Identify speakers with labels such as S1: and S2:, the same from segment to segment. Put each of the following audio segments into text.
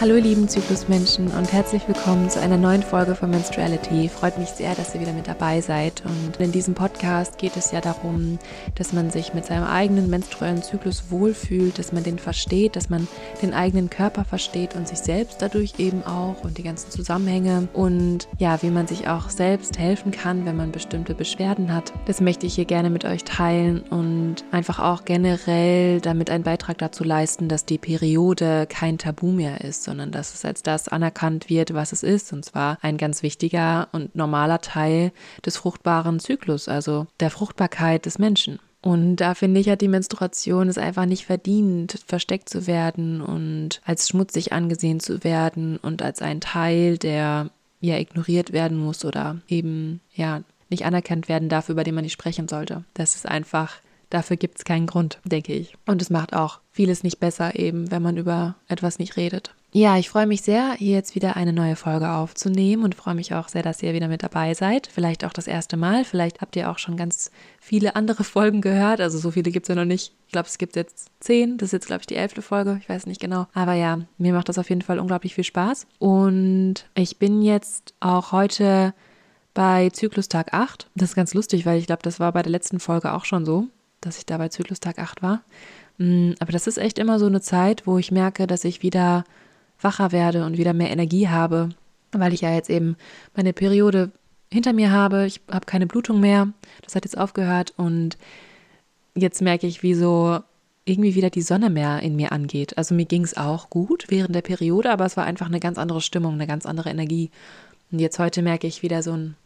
S1: Hallo lieben Zyklusmenschen und herzlich willkommen zu einer neuen Folge von Menstruality. Freut mich sehr, dass ihr wieder mit dabei seid. Und in diesem Podcast geht es ja darum, dass man sich mit seinem eigenen menstruellen Zyklus wohlfühlt, dass man den versteht, dass man den eigenen Körper versteht und sich selbst dadurch eben auch und die ganzen Zusammenhänge und ja, wie man sich auch selbst helfen kann, wenn man bestimmte Beschwerden hat. Das möchte ich hier gerne mit euch teilen und einfach auch generell damit einen Beitrag dazu leisten, dass die Periode kein Tabu mehr ist sondern dass es als das anerkannt wird, was es ist, und zwar ein ganz wichtiger und normaler Teil des fruchtbaren Zyklus, also der Fruchtbarkeit des Menschen. Und da finde ich, hat die Menstruation es einfach nicht verdient, versteckt zu werden und als schmutzig angesehen zu werden und als ein Teil, der ja ignoriert werden muss oder eben ja nicht anerkannt werden darf, über den man nicht sprechen sollte. Das ist einfach Dafür gibt es keinen Grund, denke ich. Und es macht auch vieles nicht besser, eben, wenn man über etwas nicht redet. Ja, ich freue mich sehr, hier jetzt wieder eine neue Folge aufzunehmen und freue mich auch sehr, dass ihr wieder mit dabei seid. Vielleicht auch das erste Mal. Vielleicht habt ihr auch schon ganz viele andere Folgen gehört. Also so viele gibt es ja noch nicht. Ich glaube, es gibt jetzt zehn. Das ist jetzt, glaube ich, die elfte Folge. Ich weiß nicht genau. Aber ja, mir macht das auf jeden Fall unglaublich viel Spaß. Und ich bin jetzt auch heute bei Zyklustag 8. Das ist ganz lustig, weil ich glaube, das war bei der letzten Folge auch schon so dass ich da bei Zyklustag 8 war. Mm, aber das ist echt immer so eine Zeit, wo ich merke, dass ich wieder wacher werde und wieder mehr Energie habe, weil ich ja jetzt eben meine Periode hinter mir habe. Ich habe keine Blutung mehr. Das hat jetzt aufgehört und jetzt merke ich, wie so irgendwie wieder die Sonne mehr in mir angeht. Also mir ging es auch gut während der Periode, aber es war einfach eine ganz andere Stimmung, eine ganz andere Energie. Und jetzt heute merke ich wieder so ein,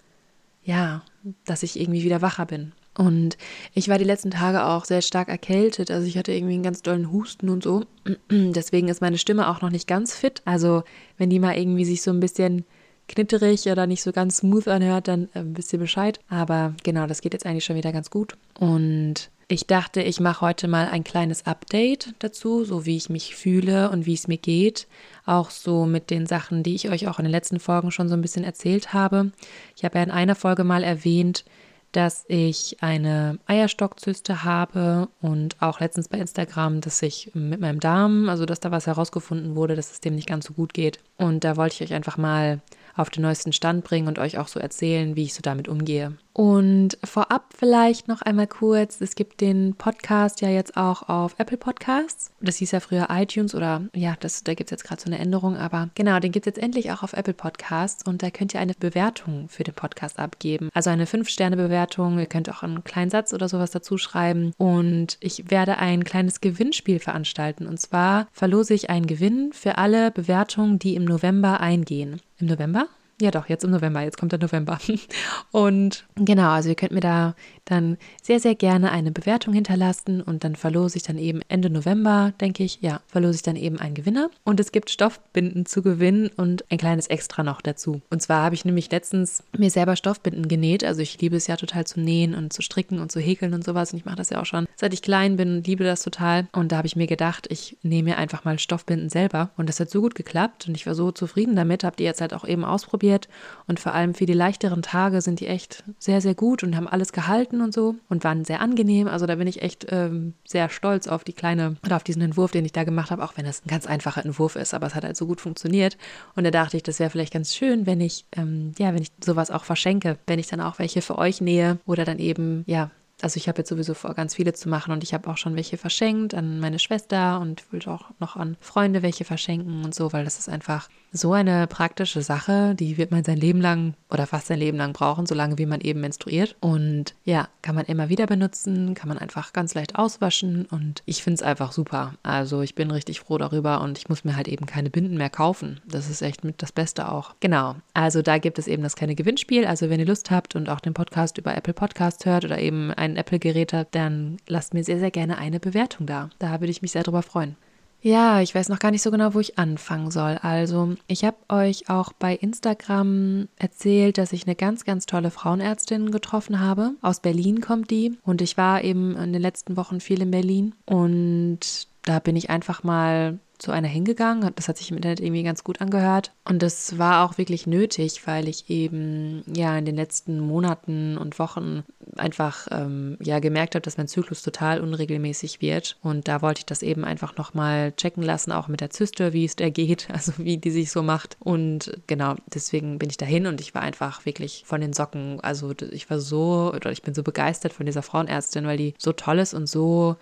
S1: ja, dass ich irgendwie wieder wacher bin. Und ich war die letzten Tage auch sehr stark erkältet. Also ich hatte irgendwie einen ganz dollen Husten und so. Deswegen ist meine Stimme auch noch nicht ganz fit. Also wenn die mal irgendwie sich so ein bisschen knitterig oder nicht so ganz smooth anhört, dann äh, wisst ihr Bescheid. Aber genau, das geht jetzt eigentlich schon wieder ganz gut. Und ich dachte, ich mache heute mal ein kleines Update dazu, so wie ich mich fühle und wie es mir geht. Auch so mit den Sachen, die ich euch auch in den letzten Folgen schon so ein bisschen erzählt habe. Ich habe ja in einer Folge mal erwähnt, dass ich eine Eierstockzyste habe und auch letztens bei Instagram, dass ich mit meinem Darm, also dass da was herausgefunden wurde, dass es dem nicht ganz so gut geht. Und da wollte ich euch einfach mal auf den neuesten Stand bringen und euch auch so erzählen, wie ich so damit umgehe. Und vorab vielleicht noch einmal kurz, es gibt den Podcast ja jetzt auch auf Apple Podcasts. Das hieß ja früher iTunes oder ja, das, da gibt es jetzt gerade so eine Änderung, aber genau, den gibt es jetzt endlich auch auf Apple Podcasts und da könnt ihr eine Bewertung für den Podcast abgeben. Also eine 5-Sterne-Bewertung, ihr könnt auch einen kleinen Satz oder sowas dazu schreiben und ich werde ein kleines Gewinnspiel veranstalten und zwar verlose ich einen Gewinn für alle Bewertungen, die im November eingehen. Im November? Ja, doch, jetzt im November, jetzt kommt der November. Und genau, also ihr könnt mir da dann sehr, sehr gerne eine Bewertung hinterlassen und dann verlose ich dann eben Ende November, denke ich, ja, verlose ich dann eben einen Gewinner. Und es gibt Stoffbinden zu gewinnen und ein kleines Extra noch dazu. Und zwar habe ich nämlich letztens mir selber Stoffbinden genäht. Also ich liebe es ja total zu nähen und zu stricken und zu häkeln und sowas. Und ich mache das ja auch schon seit ich klein bin und liebe das total. Und da habe ich mir gedacht, ich nehme mir einfach mal Stoffbinden selber. Und das hat so gut geklappt und ich war so zufrieden damit. Habt ihr jetzt halt auch eben ausprobiert und vor allem für die leichteren Tage sind die echt sehr, sehr gut und haben alles gehalten und so und waren sehr angenehm. Also da bin ich echt ähm, sehr stolz auf die kleine oder auf diesen Entwurf, den ich da gemacht habe, auch wenn es ein ganz einfacher Entwurf ist, aber es hat halt so gut funktioniert. Und da dachte ich, das wäre vielleicht ganz schön, wenn ich, ähm, ja, wenn ich sowas auch verschenke, wenn ich dann auch welche für euch nähe oder dann eben, ja, also ich habe jetzt sowieso vor, ganz viele zu machen und ich habe auch schon welche verschenkt an meine Schwester und will auch noch an Freunde welche verschenken und so, weil das ist einfach so eine praktische Sache, die wird man sein Leben lang oder fast sein Leben lang brauchen, solange wie man eben menstruiert. Und ja, kann man immer wieder benutzen, kann man einfach ganz leicht auswaschen und ich finde es einfach super. Also ich bin richtig froh darüber und ich muss mir halt eben keine Binden mehr kaufen. Das ist echt mit das Beste auch. Genau. Also da gibt es eben das kleine Gewinnspiel. Also wenn ihr Lust habt und auch den Podcast über Apple Podcast hört oder eben ein Apple-Gerät habt, dann lasst mir sehr, sehr gerne eine Bewertung da. Da würde ich mich sehr drüber freuen. Ja, ich weiß noch gar nicht so genau, wo ich anfangen soll. Also, ich habe euch auch bei Instagram erzählt, dass ich eine ganz, ganz tolle Frauenärztin getroffen habe. Aus Berlin kommt die und ich war eben in den letzten Wochen viel in Berlin und da bin ich einfach mal zu einer hingegangen. Das hat sich im Internet irgendwie ganz gut angehört. Und das war auch wirklich nötig, weil ich eben ja in den letzten Monaten und Wochen einfach ähm, ja gemerkt habe, dass mein Zyklus total unregelmäßig wird. Und da wollte ich das eben einfach nochmal checken lassen, auch mit der Zyste, wie es der geht, also wie die sich so macht. Und genau, deswegen bin ich dahin und ich war einfach wirklich von den Socken. Also ich war so, oder ich bin so begeistert von dieser Frauenärztin, weil die so toll ist und so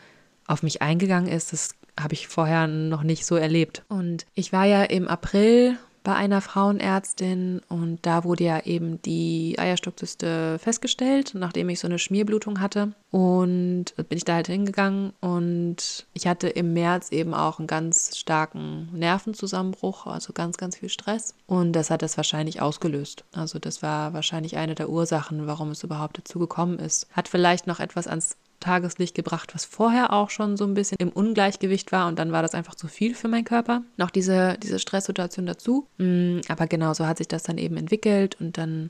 S1: auf mich eingegangen ist. Das habe ich vorher noch nicht so erlebt. Und ich war ja im April bei einer Frauenärztin und da wurde ja eben die Eierstockzyste festgestellt, nachdem ich so eine Schmierblutung hatte. Und bin ich da halt hingegangen und ich hatte im März eben auch einen ganz starken Nervenzusammenbruch, also ganz, ganz viel Stress. Und das hat das wahrscheinlich ausgelöst. Also das war wahrscheinlich eine der Ursachen, warum es überhaupt dazu gekommen ist. Hat vielleicht noch etwas ans Tageslicht gebracht, was vorher auch schon so ein bisschen im Ungleichgewicht war und dann war das einfach zu viel für meinen Körper. Noch diese, diese Stresssituation dazu. Mm, aber genau so hat sich das dann eben entwickelt und dann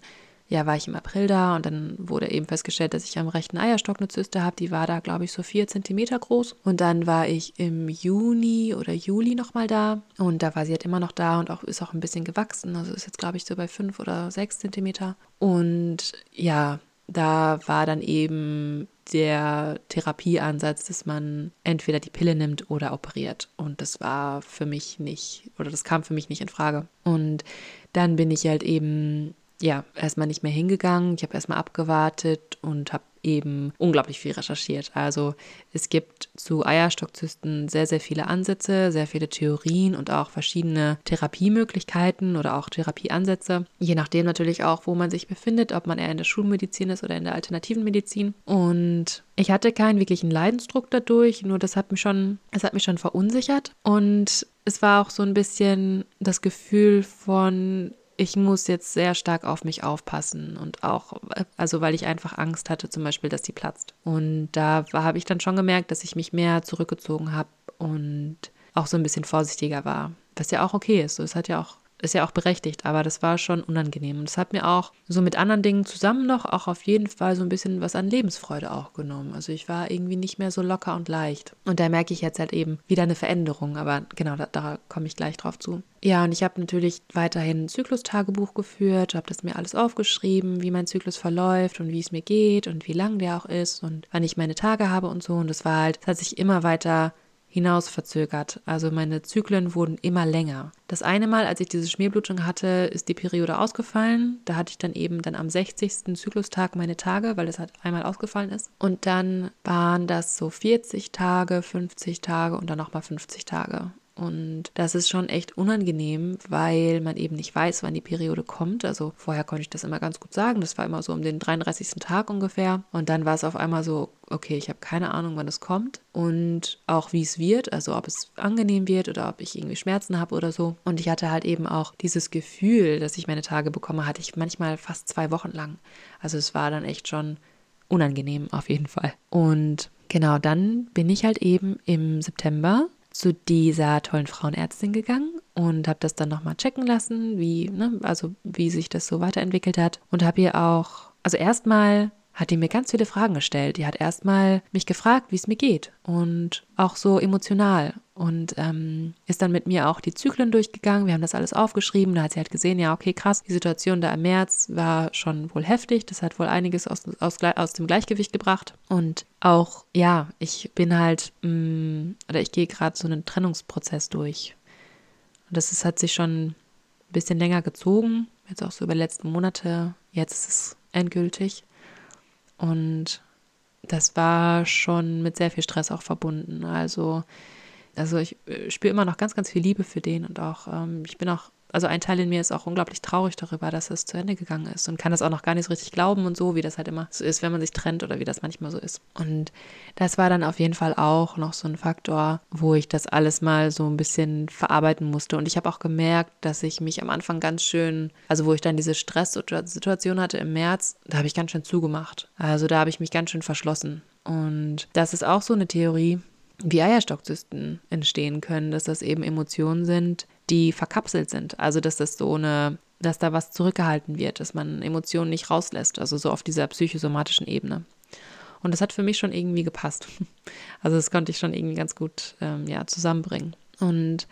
S1: ja, war ich im April da und dann wurde eben festgestellt, dass ich am rechten Eierstock eine Zyste habe. Die war da, glaube ich, so vier Zentimeter groß. Und dann war ich im Juni oder Juli nochmal da und da war sie halt immer noch da und auch ist auch ein bisschen gewachsen. Also ist jetzt, glaube ich, so bei fünf oder sechs Zentimeter. Und ja, da war dann eben der Therapieansatz, dass man entweder die Pille nimmt oder operiert. Und das war für mich nicht, oder das kam für mich nicht in Frage. Und dann bin ich halt eben, ja, erstmal nicht mehr hingegangen. Ich habe erstmal abgewartet und habe eben unglaublich viel recherchiert. Also es gibt zu Eierstockzysten sehr, sehr viele Ansätze, sehr viele Theorien und auch verschiedene Therapiemöglichkeiten oder auch Therapieansätze. Je nachdem natürlich auch, wo man sich befindet, ob man eher in der Schulmedizin ist oder in der alternativen Medizin. Und ich hatte keinen wirklichen Leidensdruck dadurch, nur das hat mich schon, es hat mich schon verunsichert. Und es war auch so ein bisschen das Gefühl von, ich muss jetzt sehr stark auf mich aufpassen und auch, also weil ich einfach Angst hatte, zum Beispiel, dass die platzt. Und da habe ich dann schon gemerkt, dass ich mich mehr zurückgezogen habe und auch so ein bisschen vorsichtiger war. Was ja auch okay ist. So, es hat ja auch ist ja auch berechtigt, aber das war schon unangenehm. Und das hat mir auch so mit anderen Dingen zusammen noch auch auf jeden Fall so ein bisschen was an Lebensfreude auch genommen. Also ich war irgendwie nicht mehr so locker und leicht. Und da merke ich jetzt halt eben wieder eine Veränderung, aber genau, da, da komme ich gleich drauf zu. Ja, und ich habe natürlich weiterhin ein Zyklustagebuch geführt, habe das mir alles aufgeschrieben, wie mein Zyklus verläuft und wie es mir geht und wie lang der auch ist und wann ich meine Tage habe und so. Und das war halt, es hat sich immer weiter hinaus verzögert. Also meine Zyklen wurden immer länger. Das eine Mal, als ich diese Schmierblutung hatte, ist die Periode ausgefallen. Da hatte ich dann eben dann am 60. Zyklustag meine Tage, weil das halt einmal ausgefallen ist. Und dann waren das so 40 Tage, 50 Tage und dann nochmal 50 Tage. Und das ist schon echt unangenehm, weil man eben nicht weiß, wann die Periode kommt. Also vorher konnte ich das immer ganz gut sagen. Das war immer so um den 33. Tag ungefähr. Und dann war es auf einmal so, okay, ich habe keine Ahnung, wann es kommt und auch wie es wird, also ob es angenehm wird oder ob ich irgendwie Schmerzen habe oder so. Und ich hatte halt eben auch dieses Gefühl, dass ich meine Tage bekomme, hatte ich manchmal fast zwei Wochen lang. Also es war dann echt schon unangenehm auf jeden Fall. Und genau dann bin ich halt eben im September zu dieser tollen Frauenärztin gegangen und habe das dann nochmal checken lassen, wie, ne, also wie sich das so weiterentwickelt hat. Und habe ihr auch, also erstmal hat die mir ganz viele Fragen gestellt. Die hat erstmal mich gefragt, wie es mir geht. Und auch so emotional und ähm, ist dann mit mir auch die Zyklen durchgegangen. Wir haben das alles aufgeschrieben. Da hat sie halt gesehen, ja, okay, krass, die Situation da im März war schon wohl heftig. Das hat wohl einiges aus, aus, aus dem Gleichgewicht gebracht. Und auch, ja, ich bin halt, mh, mm, oder ich gehe gerade so einen Trennungsprozess durch. Und das ist, hat sich schon ein bisschen länger gezogen, jetzt auch so über die letzten Monate. Jetzt ist es endgültig. Und das war schon mit sehr viel Stress auch verbunden. Also, also ich äh, spüre immer noch ganz, ganz viel Liebe für den und auch, ähm, ich bin auch also ein Teil in mir ist auch unglaublich traurig darüber, dass es zu Ende gegangen ist und kann das auch noch gar nicht so richtig glauben und so, wie das halt immer so ist, wenn man sich trennt oder wie das manchmal so ist. Und das war dann auf jeden Fall auch noch so ein Faktor, wo ich das alles mal so ein bisschen verarbeiten musste. Und ich habe auch gemerkt, dass ich mich am Anfang ganz schön, also wo ich dann diese Stresssituation hatte im März, da habe ich ganz schön zugemacht. Also da habe ich mich ganz schön verschlossen. Und das ist auch so eine Theorie, wie Eierstockzysten entstehen können, dass das eben Emotionen sind, die verkapselt sind. Also dass das so eine, dass da was zurückgehalten wird, dass man Emotionen nicht rauslässt, also so auf dieser psychosomatischen Ebene. Und das hat für mich schon irgendwie gepasst. Also das konnte ich schon irgendwie ganz gut ähm, ja, zusammenbringen. Und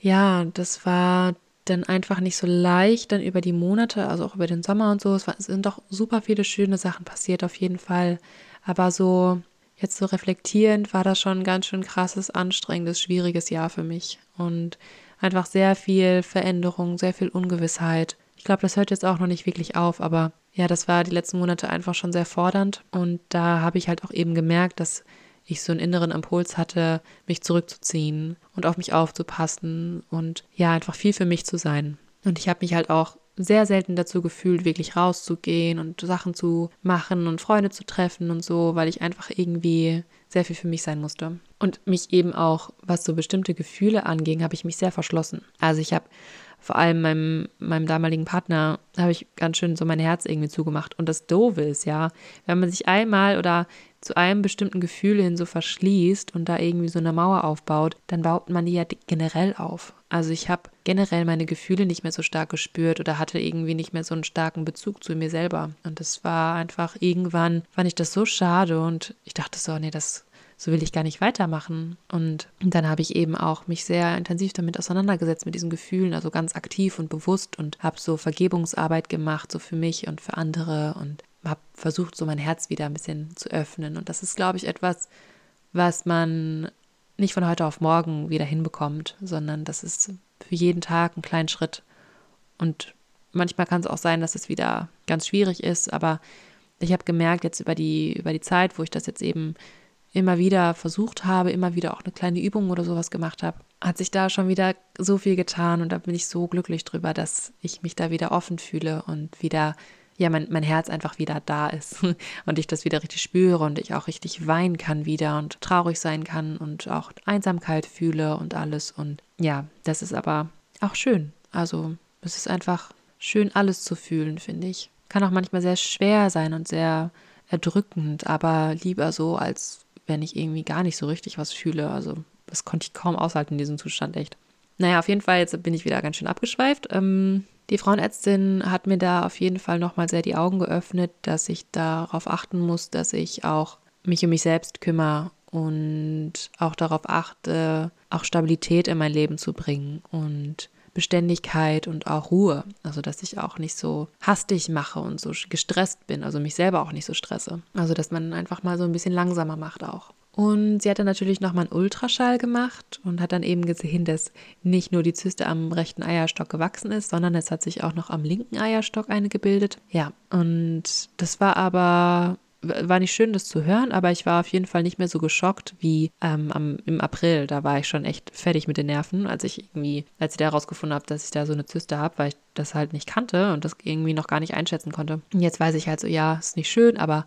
S1: ja, das war dann einfach nicht so leicht, dann über die Monate, also auch über den Sommer und so. Es, war, es sind doch super viele schöne Sachen passiert, auf jeden Fall. Aber so, jetzt so reflektierend, war das schon ein ganz schön krasses, anstrengendes, schwieriges Jahr für mich. Und einfach sehr viel Veränderung, sehr viel Ungewissheit. Ich glaube, das hört jetzt auch noch nicht wirklich auf, aber ja, das war die letzten Monate einfach schon sehr fordernd. Und da habe ich halt auch eben gemerkt, dass ich so einen inneren Impuls hatte, mich zurückzuziehen und auf mich aufzupassen und ja, einfach viel für mich zu sein. Und ich habe mich halt auch sehr selten dazu gefühlt, wirklich rauszugehen und Sachen zu machen und Freunde zu treffen und so, weil ich einfach irgendwie sehr viel für mich sein musste. Und mich eben auch, was so bestimmte Gefühle anging, habe ich mich sehr verschlossen. Also ich habe vor allem meinem, meinem damaligen Partner, habe ich ganz schön so mein Herz irgendwie zugemacht. Und das Doofe ist ja, wenn man sich einmal oder zu einem bestimmten Gefühl hin so verschließt und da irgendwie so eine Mauer aufbaut, dann baut man die ja generell auf. Also ich habe generell meine Gefühle nicht mehr so stark gespürt oder hatte irgendwie nicht mehr so einen starken Bezug zu mir selber. Und das war einfach irgendwann, fand ich das so schade und ich dachte so, nee, das so will ich gar nicht weitermachen. Und dann habe ich eben auch mich sehr intensiv damit auseinandergesetzt, mit diesen Gefühlen, also ganz aktiv und bewusst und habe so Vergebungsarbeit gemacht, so für mich und für andere und habe versucht, so mein Herz wieder ein bisschen zu öffnen. Und das ist, glaube ich, etwas, was man nicht von heute auf morgen wieder hinbekommt, sondern das ist für jeden Tag ein kleiner Schritt. Und manchmal kann es auch sein, dass es wieder ganz schwierig ist, aber ich habe gemerkt, jetzt über die, über die Zeit, wo ich das jetzt eben immer wieder versucht habe, immer wieder auch eine kleine Übung oder sowas gemacht habe, hat sich da schon wieder so viel getan und da bin ich so glücklich drüber, dass ich mich da wieder offen fühle und wieder ja, mein, mein Herz einfach wieder da ist und ich das wieder richtig spüre und ich auch richtig weinen kann wieder und traurig sein kann und auch Einsamkeit fühle und alles. Und ja, das ist aber auch schön. Also es ist einfach schön, alles zu fühlen, finde ich. Kann auch manchmal sehr schwer sein und sehr erdrückend, aber lieber so, als wenn ich irgendwie gar nicht so richtig was fühle. Also das konnte ich kaum aushalten in diesem Zustand, echt. Naja, auf jeden Fall, jetzt bin ich wieder ganz schön abgeschweift. Ähm, die Frauenärztin hat mir da auf jeden Fall nochmal sehr die Augen geöffnet, dass ich darauf achten muss, dass ich auch mich um mich selbst kümmere und auch darauf achte, auch Stabilität in mein Leben zu bringen und Beständigkeit und auch Ruhe. Also, dass ich auch nicht so hastig mache und so gestresst bin, also mich selber auch nicht so stresse. Also, dass man einfach mal so ein bisschen langsamer macht auch. Und sie hat dann natürlich nochmal einen Ultraschall gemacht und hat dann eben gesehen, dass nicht nur die Zyste am rechten Eierstock gewachsen ist, sondern es hat sich auch noch am linken Eierstock eine gebildet. Ja, und das war aber war nicht schön, das zu hören, aber ich war auf jeden Fall nicht mehr so geschockt wie ähm, am, im April. Da war ich schon echt fertig mit den Nerven, als ich irgendwie, als ich da herausgefunden habe, dass ich da so eine Zyste habe, weil ich das halt nicht kannte und das irgendwie noch gar nicht einschätzen konnte. Und jetzt weiß ich halt so, ja, ist nicht schön, aber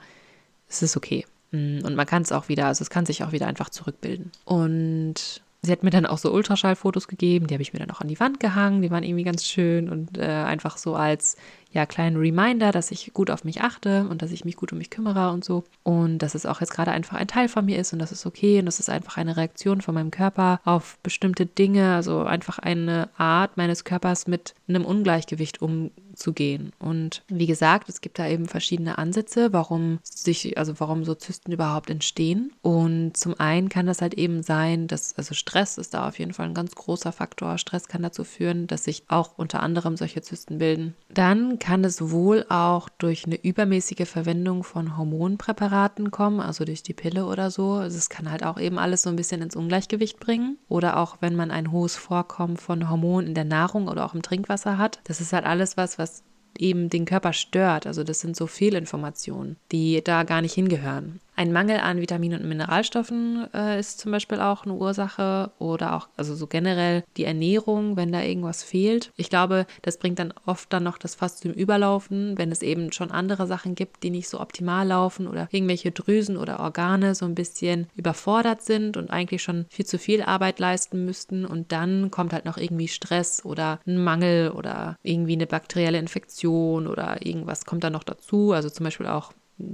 S1: es ist okay. Mm, und man kann es auch wieder, also es kann sich auch wieder einfach zurückbilden. Und sie hat mir dann auch so Ultraschallfotos gegeben, die habe ich mir dann auch an die Wand gehangen, die waren irgendwie ganz schön und äh, einfach so als ja, kleinen Reminder, dass ich gut auf mich achte und dass ich mich gut um mich kümmere und so. Und dass es auch jetzt gerade einfach ein Teil von mir ist und das ist okay und das ist einfach eine Reaktion von meinem Körper auf bestimmte Dinge, also einfach eine Art meines Körpers mit einem Ungleichgewicht umzugehen. Und wie gesagt, es gibt da eben verschiedene Ansätze, warum sich, also warum so Zysten überhaupt entstehen. Und zum einen kann das halt eben sein, dass, also Stress ist da auf jeden Fall ein ganz großer Faktor. Stress kann dazu führen, dass sich auch unter anderem solche Zysten bilden. Dann kann es wohl auch durch eine übermäßige Verwendung von Hormonpräparaten kommen, also durch die Pille oder so. Also es kann halt auch eben alles so ein bisschen ins Ungleichgewicht bringen. Oder auch wenn man ein hohes Vorkommen von Hormonen in der Nahrung oder auch im Trinkwasser hat. Das ist halt alles was, was eben den Körper stört. Also das sind so Fehlinformationen, die da gar nicht hingehören. Ein Mangel an Vitaminen und Mineralstoffen äh, ist zum Beispiel auch eine Ursache oder auch, also so generell die Ernährung, wenn da irgendwas fehlt. Ich glaube, das bringt dann oft dann noch das Fass zum Überlaufen, wenn es eben schon andere Sachen gibt, die nicht so optimal laufen oder irgendwelche Drüsen oder Organe so ein bisschen überfordert sind und eigentlich schon viel zu viel Arbeit leisten müssten und dann kommt halt noch irgendwie Stress oder ein Mangel oder irgendwie eine bakterielle Infektion oder irgendwas kommt dann noch dazu, also zum Beispiel auch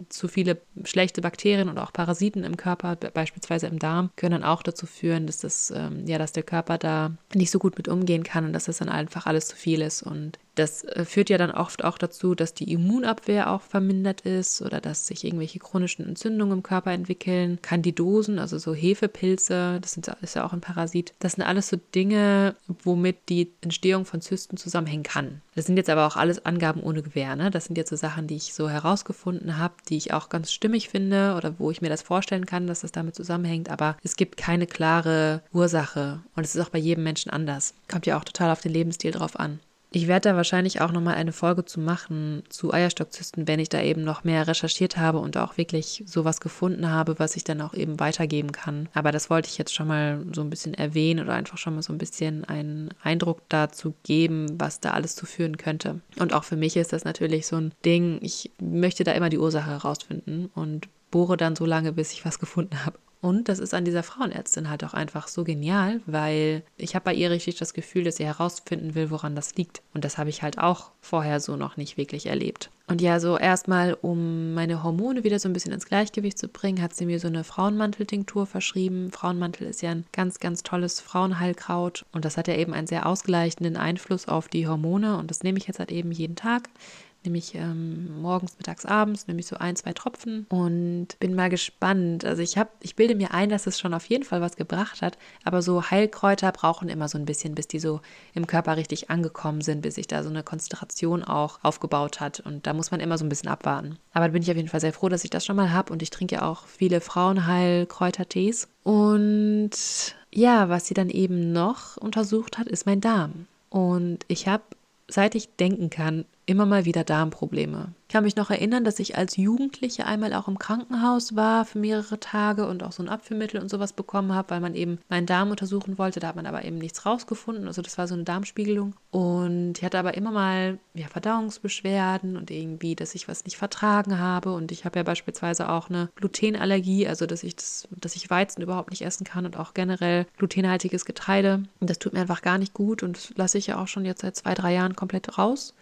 S1: zu viele schlechte Bakterien und auch Parasiten im Körper, beispielsweise im Darm, können dann auch dazu führen, dass das, ähm, ja, dass der Körper da nicht so gut mit umgehen kann und dass das dann einfach alles zu viel ist. Und das äh, führt ja dann oft auch dazu, dass die Immunabwehr auch vermindert ist oder dass sich irgendwelche chronischen Entzündungen im Körper entwickeln. Kandidosen, also so Hefepilze, das ist ja auch ein Parasit. Das sind alles so Dinge, womit die Entstehung von Zysten zusammenhängen kann. Das sind jetzt aber auch alles Angaben ohne Gewähr. Ne? Das sind jetzt so Sachen, die ich so herausgefunden habe, die ich auch ganz stimmig finde oder wo ich mir das vorstellen kann, dass das damit zusammenhängt. Aber es gibt keine klare Ursache und es ist auch bei jedem Menschen anders. Kommt ja auch total auf den Lebensstil drauf an. Ich werde da wahrscheinlich auch nochmal eine Folge zu machen zu Eierstockzysten, wenn ich da eben noch mehr recherchiert habe und auch wirklich sowas gefunden habe, was ich dann auch eben weitergeben kann. Aber das wollte ich jetzt schon mal so ein bisschen erwähnen oder einfach schon mal so ein bisschen einen Eindruck dazu geben, was da alles zu führen könnte. Und auch für mich ist das natürlich so ein Ding, ich möchte da immer die Ursache herausfinden und bohre dann so lange, bis ich was gefunden habe. Und das ist an dieser Frauenärztin halt auch einfach so genial, weil ich habe bei ihr richtig das Gefühl, dass sie herausfinden will, woran das liegt. Und das habe ich halt auch vorher so noch nicht wirklich erlebt. Und ja, so erstmal, um meine Hormone wieder so ein bisschen ins Gleichgewicht zu bringen, hat sie mir so eine Frauenmanteltinktur verschrieben. Frauenmantel ist ja ein ganz, ganz tolles Frauenheilkraut und das hat ja eben einen sehr ausgleichenden Einfluss auf die Hormone und das nehme ich jetzt halt eben jeden Tag nämlich ähm, morgens, mittags, abends, nämlich so ein, zwei Tropfen und bin mal gespannt. Also ich habe, ich bilde mir ein, dass es schon auf jeden Fall was gebracht hat, aber so Heilkräuter brauchen immer so ein bisschen, bis die so im Körper richtig angekommen sind, bis sich da so eine Konzentration auch aufgebaut hat und da muss man immer so ein bisschen abwarten. Aber da bin ich auf jeden Fall sehr froh, dass ich das schon mal habe und ich trinke ja auch viele Frauenheilkräutertees und ja, was sie dann eben noch untersucht hat, ist mein Darm. Und ich habe, seit ich denken kann, immer mal wieder Darmprobleme. Ich kann mich noch erinnern, dass ich als Jugendliche einmal auch im Krankenhaus war für mehrere Tage und auch so ein Abführmittel und sowas bekommen habe, weil man eben meinen Darm untersuchen wollte. Da hat man aber eben nichts rausgefunden. Also das war so eine Darmspiegelung. Und ich hatte aber immer mal ja, Verdauungsbeschwerden und irgendwie, dass ich was nicht vertragen habe. Und ich habe ja beispielsweise auch eine Glutenallergie, also dass ich das, dass ich Weizen überhaupt nicht essen kann und auch generell glutenhaltiges Getreide. Und das tut mir einfach gar nicht gut und das lasse ich ja auch schon jetzt seit zwei, drei Jahren komplett raus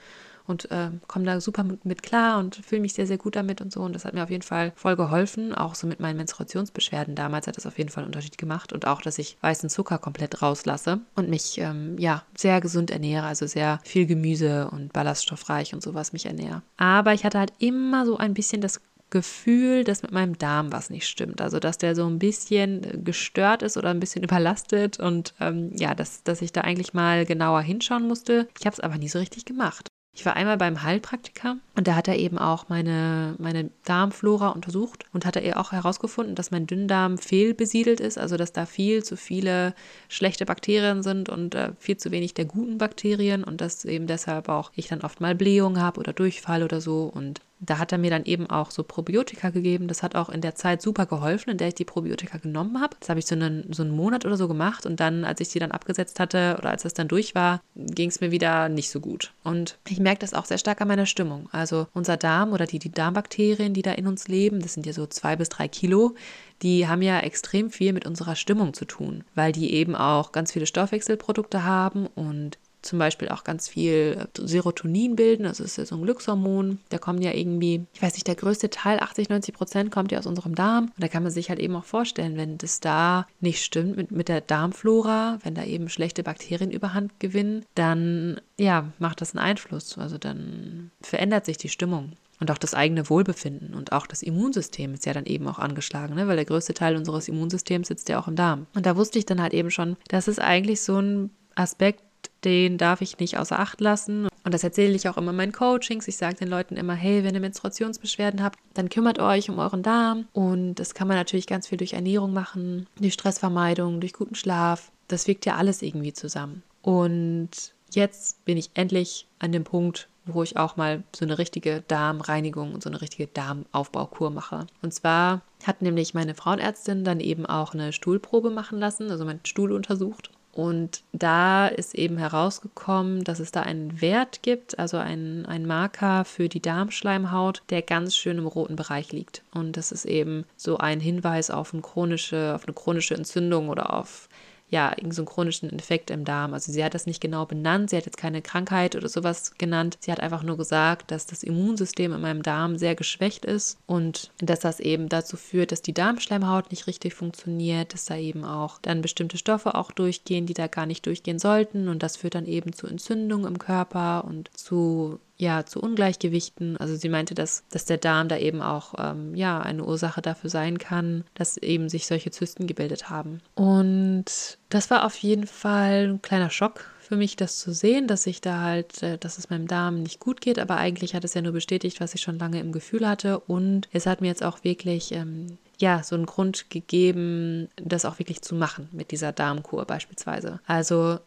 S1: und äh, komme da super mit, mit klar und fühle mich sehr, sehr gut damit und so. Und das hat mir auf jeden Fall voll geholfen. Auch so mit meinen Menstruationsbeschwerden damals hat das auf jeden Fall einen Unterschied gemacht. Und auch, dass ich weißen Zucker komplett rauslasse und mich ähm, ja sehr gesund ernähre, also sehr viel Gemüse und ballaststoffreich und sowas mich ernähre. Aber ich hatte halt immer so ein bisschen das Gefühl, dass mit meinem Darm was nicht stimmt. Also, dass der so ein bisschen gestört ist oder ein bisschen überlastet und ähm, ja, dass, dass ich da eigentlich mal genauer hinschauen musste. Ich habe es aber nie so richtig gemacht. Ich war einmal beim Heilpraktiker und da hat er eben auch meine, meine Darmflora untersucht und hat er auch herausgefunden, dass mein Dünndarm fehlbesiedelt ist, also dass da viel zu viele schlechte Bakterien sind und äh, viel zu wenig der guten Bakterien und dass eben deshalb auch ich dann oft mal Blähungen habe oder Durchfall oder so und da hat er mir dann eben auch so Probiotika gegeben. Das hat auch in der Zeit super geholfen, in der ich die Probiotika genommen habe. Das habe ich so einen, so einen Monat oder so gemacht und dann, als ich sie dann abgesetzt hatte oder als das dann durch war, ging es mir wieder nicht so gut. Und ich merke das auch sehr stark an meiner Stimmung. Also unser Darm oder die, die Darmbakterien, die da in uns leben, das sind ja so zwei bis drei Kilo, die haben ja extrem viel mit unserer Stimmung zu tun, weil die eben auch ganz viele Stoffwechselprodukte haben und zum Beispiel auch ganz viel Serotonin bilden. Das ist ja so ein Glückshormon. Da kommen ja irgendwie, ich weiß nicht, der größte Teil, 80, 90 Prozent, kommt ja aus unserem Darm. Und da kann man sich halt eben auch vorstellen, wenn das da nicht stimmt mit, mit der Darmflora, wenn da eben schlechte Bakterien überhand gewinnen, dann ja, macht das einen Einfluss. Also dann verändert sich die Stimmung. Und auch das eigene Wohlbefinden und auch das Immunsystem ist ja dann eben auch angeschlagen, ne? weil der größte Teil unseres Immunsystems sitzt ja auch im Darm. Und da wusste ich dann halt eben schon, das ist eigentlich so ein Aspekt, den darf ich nicht außer Acht lassen. Und das erzähle ich auch immer in meinen Coachings. Ich sage den Leuten immer, hey, wenn ihr Menstruationsbeschwerden habt, dann kümmert euch um euren Darm. Und das kann man natürlich ganz viel durch Ernährung machen, durch Stressvermeidung, durch guten Schlaf. Das wirkt ja alles irgendwie zusammen. Und jetzt bin ich endlich an dem Punkt, wo ich auch mal so eine richtige Darmreinigung und so eine richtige Darmaufbaukur mache. Und zwar hat nämlich meine Frauenärztin dann eben auch eine Stuhlprobe machen lassen, also meinen Stuhl untersucht. Und da ist eben herausgekommen, dass es da einen Wert gibt, also einen, Marker für die Darmschleimhaut, der ganz schön im roten Bereich liegt. Und das ist eben so ein Hinweis auf eine chronische, auf eine chronische Entzündung oder auf ja, irgendeinen so chronischen Infekt im Darm. Also sie hat das nicht genau benannt, sie hat jetzt keine Krankheit oder sowas genannt. Sie hat einfach nur gesagt, dass das Immunsystem in meinem Darm sehr geschwächt ist und dass das eben dazu führt, dass die Darmschleimhaut nicht richtig funktioniert, dass da eben auch dann bestimmte Stoffe auch durchgehen, die da gar nicht durchgehen sollten und das führt dann eben zu Entzündungen im Körper und zu ja, zu Ungleichgewichten. Also sie meinte, dass, dass der Darm da eben auch ähm, ja, eine Ursache dafür sein kann, dass eben sich solche Zysten gebildet haben. Und das war auf jeden Fall ein kleiner Schock für mich, das zu sehen, dass ich da halt, äh, dass es meinem Darm nicht gut geht, aber eigentlich hat es ja nur bestätigt, was ich schon lange im Gefühl hatte. Und es hat mir jetzt auch wirklich ähm, ja, so einen Grund gegeben, das auch wirklich zu machen mit dieser Darmkur beispielsweise. Also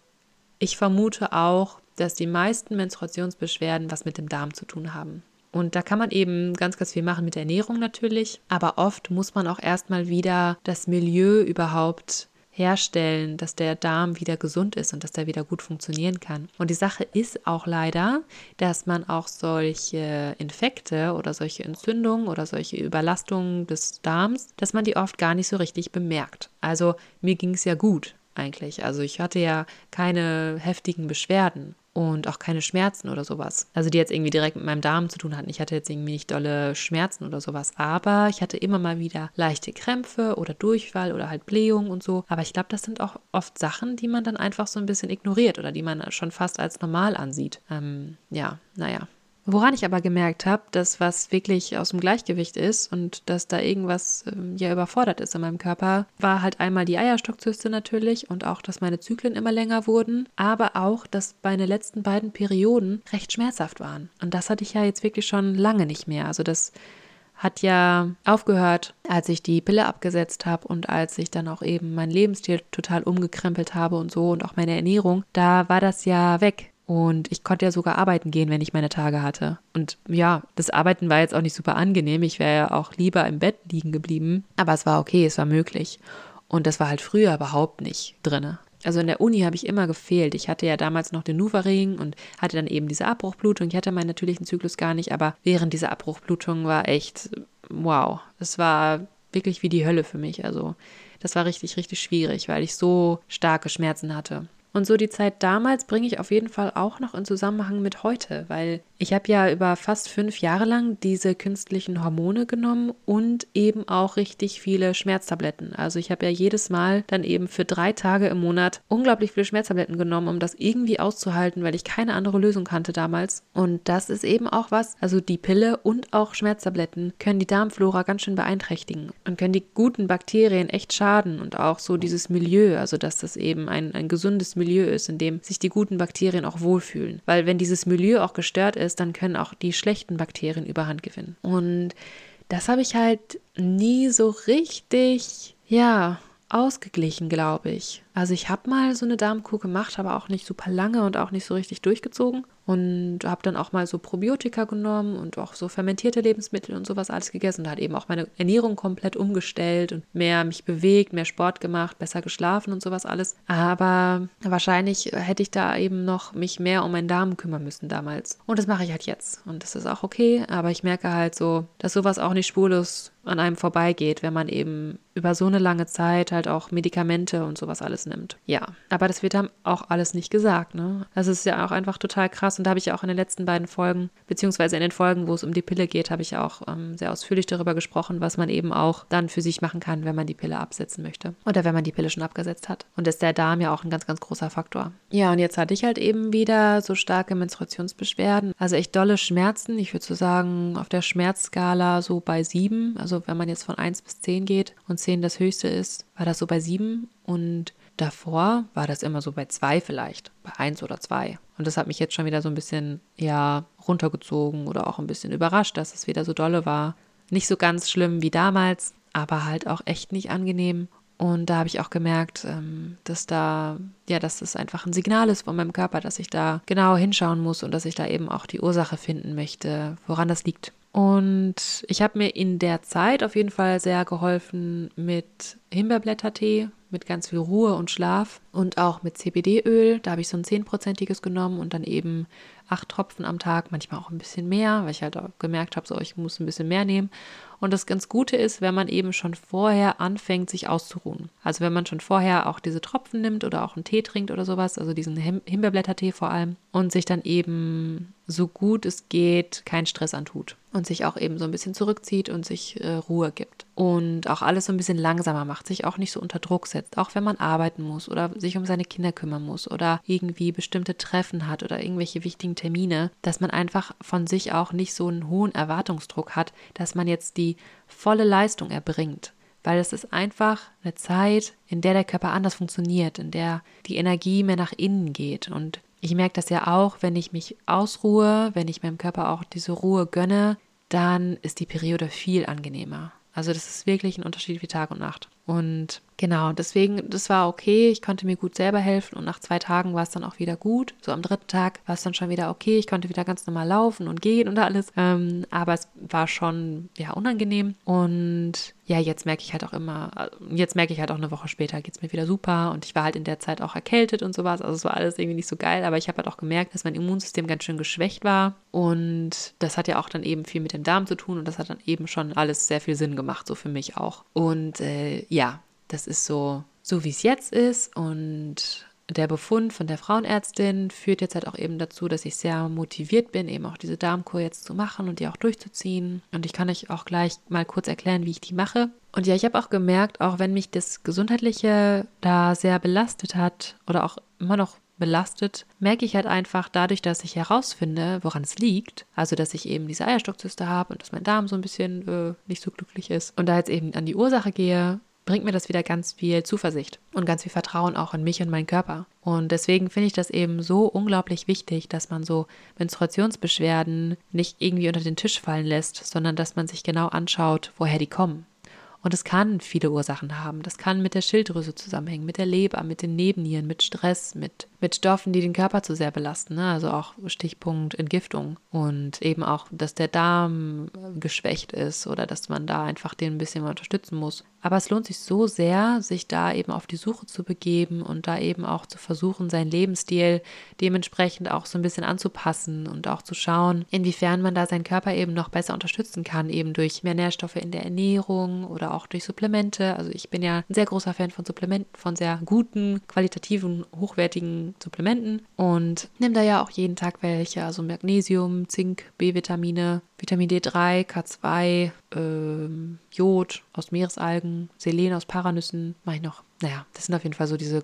S1: ich vermute auch, dass die meisten Menstruationsbeschwerden was mit dem Darm zu tun haben. Und da kann man eben ganz, ganz viel machen mit der Ernährung natürlich. Aber oft muss man auch erstmal wieder das Milieu überhaupt herstellen, dass der Darm wieder gesund ist und dass der wieder gut funktionieren kann. Und die Sache ist auch leider, dass man auch solche Infekte oder solche Entzündungen oder solche Überlastungen des Darms, dass man die oft gar nicht so richtig bemerkt. Also mir ging es ja gut eigentlich. Also ich hatte ja keine heftigen Beschwerden und auch keine Schmerzen oder sowas. Also die jetzt irgendwie direkt mit meinem Darm zu tun hatten. Ich hatte jetzt irgendwie nicht dolle Schmerzen oder sowas, aber ich hatte immer mal wieder leichte Krämpfe oder Durchfall oder halt Blähung und so. Aber ich glaube, das sind auch oft Sachen, die man dann einfach so ein bisschen ignoriert oder die man schon fast als normal ansieht. Ähm, ja, naja. Woran ich aber gemerkt habe, dass was wirklich aus dem Gleichgewicht ist und dass da irgendwas ähm, ja überfordert ist in meinem Körper, war halt einmal die Eierstockzyste natürlich und auch, dass meine Zyklen immer länger wurden, aber auch, dass meine letzten beiden Perioden recht schmerzhaft waren. Und das hatte ich ja jetzt wirklich schon lange nicht mehr. Also das hat ja aufgehört, als ich die Pille abgesetzt habe und als ich dann auch eben mein Lebensstil total umgekrempelt habe und so und auch meine Ernährung, da war das ja weg. Und ich konnte ja sogar arbeiten gehen, wenn ich meine Tage hatte. Und ja, das Arbeiten war jetzt auch nicht super angenehm. Ich wäre ja auch lieber im Bett liegen geblieben. Aber es war okay, es war möglich. Und das war halt früher überhaupt nicht drinne. Also in der Uni habe ich immer gefehlt. Ich hatte ja damals noch den Nuvaring und hatte dann eben diese Abbruchblutung. Ich hatte meinen natürlichen Zyklus gar nicht, aber während dieser Abbruchblutung war echt wow. Es war wirklich wie die Hölle für mich. Also das war richtig, richtig schwierig, weil ich so starke Schmerzen hatte. Und so die Zeit damals bringe ich auf jeden Fall auch noch in Zusammenhang mit heute, weil ich habe ja über fast fünf Jahre lang diese künstlichen Hormone genommen und eben auch richtig viele Schmerztabletten. Also ich habe ja jedes Mal dann eben für drei Tage im Monat unglaublich viele Schmerztabletten genommen, um das irgendwie auszuhalten, weil ich keine andere Lösung kannte damals. Und das ist eben auch was, also die Pille und auch Schmerztabletten können die Darmflora ganz schön beeinträchtigen und können die guten Bakterien echt schaden und auch so dieses Milieu, also dass das eben ein, ein gesundes Milieu ist, in dem sich die guten Bakterien auch wohlfühlen. Weil wenn dieses Milieu auch gestört ist, ist, dann können auch die schlechten Bakterien überhand gewinnen. Und das habe ich halt nie so richtig, ja, ausgeglichen, glaube ich. Also ich habe mal so eine Darmkur gemacht, aber auch nicht super lange und auch nicht so richtig durchgezogen und habe dann auch mal so Probiotika genommen und auch so fermentierte Lebensmittel und sowas alles gegessen. Da hat eben auch meine Ernährung komplett umgestellt und mehr mich bewegt, mehr Sport gemacht, besser geschlafen und sowas alles. Aber wahrscheinlich hätte ich da eben noch mich mehr um meinen Darm kümmern müssen damals. Und das mache ich halt jetzt. Und das ist auch okay, aber ich merke halt so, dass sowas auch nicht spurlos an einem vorbeigeht, wenn man eben über so eine lange Zeit halt auch Medikamente und sowas alles nimmt. Ja, aber das wird dann auch alles nicht gesagt, ne? Es ist ja auch einfach total krass und da habe ich ja auch in den letzten beiden Folgen, beziehungsweise in den Folgen, wo es um die Pille geht, habe ich auch ähm, sehr ausführlich darüber gesprochen, was man eben auch dann für sich machen kann, wenn man die Pille absetzen möchte. Oder wenn man die Pille schon abgesetzt hat. Und ist der Darm ja auch ein ganz, ganz großer Faktor. Ja, und jetzt hatte ich halt eben wieder so starke Menstruationsbeschwerden. Also echt dolle Schmerzen. Ich würde so sagen, auf der Schmerzskala so bei sieben. Also wenn man jetzt von eins bis zehn geht und zehn das höchste ist, war das so bei sieben. Und Davor war das immer so bei zwei vielleicht, bei eins oder zwei. Und das hat mich jetzt schon wieder so ein bisschen, ja, runtergezogen oder auch ein bisschen überrascht, dass es wieder so dolle war. Nicht so ganz schlimm wie damals, aber halt auch echt nicht angenehm. Und da habe ich auch gemerkt, ähm, dass da, ja, dass das einfach ein Signal ist von meinem Körper, dass ich da genau hinschauen muss und dass ich da eben auch die Ursache finden möchte, woran das liegt. Und ich habe mir in der Zeit auf jeden Fall sehr geholfen mit Himbeerblättertee, mit ganz viel Ruhe und Schlaf. und auch mit CBD-Öl. Da habe ich so ein 10%iges genommen und dann eben acht Tropfen am Tag, manchmal auch ein bisschen mehr, weil ich halt auch gemerkt habe, so ich muss ein bisschen mehr nehmen. Und das ganz Gute ist, wenn man eben schon vorher anfängt, sich auszuruhen. Also wenn man schon vorher auch diese Tropfen nimmt oder auch einen Tee trinkt oder sowas, also diesen Him Himbeerblättertee vor allem, und sich dann eben so gut es geht keinen Stress antut und sich auch eben so ein bisschen zurückzieht und sich äh, Ruhe gibt und auch alles so ein bisschen langsamer macht, sich auch nicht so unter Druck setzt, auch wenn man arbeiten muss oder sich um seine Kinder kümmern muss oder irgendwie bestimmte Treffen hat oder irgendwelche wichtigen Termine, dass man einfach von sich auch nicht so einen hohen Erwartungsdruck hat, dass man jetzt die volle Leistung erbringt. Weil es ist einfach eine Zeit, in der der Körper anders funktioniert, in der die Energie mehr nach innen geht. Und ich merke das ja auch, wenn ich mich ausruhe, wenn ich meinem Körper auch diese Ruhe gönne, dann ist die Periode viel angenehmer. Also das ist wirklich ein Unterschied wie Tag und Nacht. Und genau, deswegen, das war okay. Ich konnte mir gut selber helfen und nach zwei Tagen war es dann auch wieder gut. So am dritten Tag war es dann schon wieder okay. Ich konnte wieder ganz normal laufen und gehen und alles. Ähm, aber es war schon ja unangenehm. Und ja, jetzt merke ich halt auch immer, jetzt merke ich halt auch eine Woche später geht es mir wieder super und ich war halt in der Zeit auch erkältet und sowas. Also es war alles irgendwie nicht so geil, aber ich habe halt auch gemerkt, dass mein Immunsystem ganz schön geschwächt war und das hat ja auch dann eben viel mit dem Darm zu tun und das hat dann eben schon alles sehr viel Sinn gemacht, so für mich auch. Und äh, ja, das ist so, so wie es jetzt ist und der Befund von der Frauenärztin führt jetzt halt auch eben dazu, dass ich sehr motiviert bin, eben auch diese Darmkur jetzt zu machen und die auch durchzuziehen. Und ich kann euch auch gleich mal kurz erklären, wie ich die mache. Und ja, ich habe auch gemerkt, auch wenn mich das Gesundheitliche da sehr belastet hat oder auch immer noch belastet, merke ich halt einfach dadurch, dass ich herausfinde, woran es liegt. Also, dass ich eben diese Eierstockzyste habe und dass mein Darm so ein bisschen äh, nicht so glücklich ist. Und da jetzt eben an die Ursache gehe bringt mir das wieder ganz viel Zuversicht und ganz viel Vertrauen auch in mich und meinen Körper. Und deswegen finde ich das eben so unglaublich wichtig, dass man so Menstruationsbeschwerden nicht irgendwie unter den Tisch fallen lässt, sondern dass man sich genau anschaut, woher die kommen. Und es kann viele Ursachen haben. Das kann mit der Schilddrüse zusammenhängen, mit der Leber, mit den Nebennieren, mit Stress, mit, mit Stoffen, die den Körper zu sehr belasten. Ne? Also auch Stichpunkt Entgiftung. Und eben auch, dass der Darm geschwächt ist oder dass man da einfach den ein bisschen unterstützen muss. Aber es lohnt sich so sehr, sich da eben auf die Suche zu begeben und da eben auch zu versuchen, seinen Lebensstil dementsprechend auch so ein bisschen anzupassen und auch zu schauen, inwiefern man da seinen Körper eben noch besser unterstützen kann, eben durch mehr Nährstoffe in der Ernährung oder auch durch Supplemente. Also ich bin ja ein sehr großer Fan von Supplementen, von sehr guten, qualitativen, hochwertigen Supplementen und nehme da ja auch jeden Tag welche, also Magnesium, Zink, B-Vitamine, Vitamin D3, K2, ähm, Jod aus Meeresalgen, Selen aus Paranüssen, mache ich noch. Naja, das sind auf jeden Fall so diese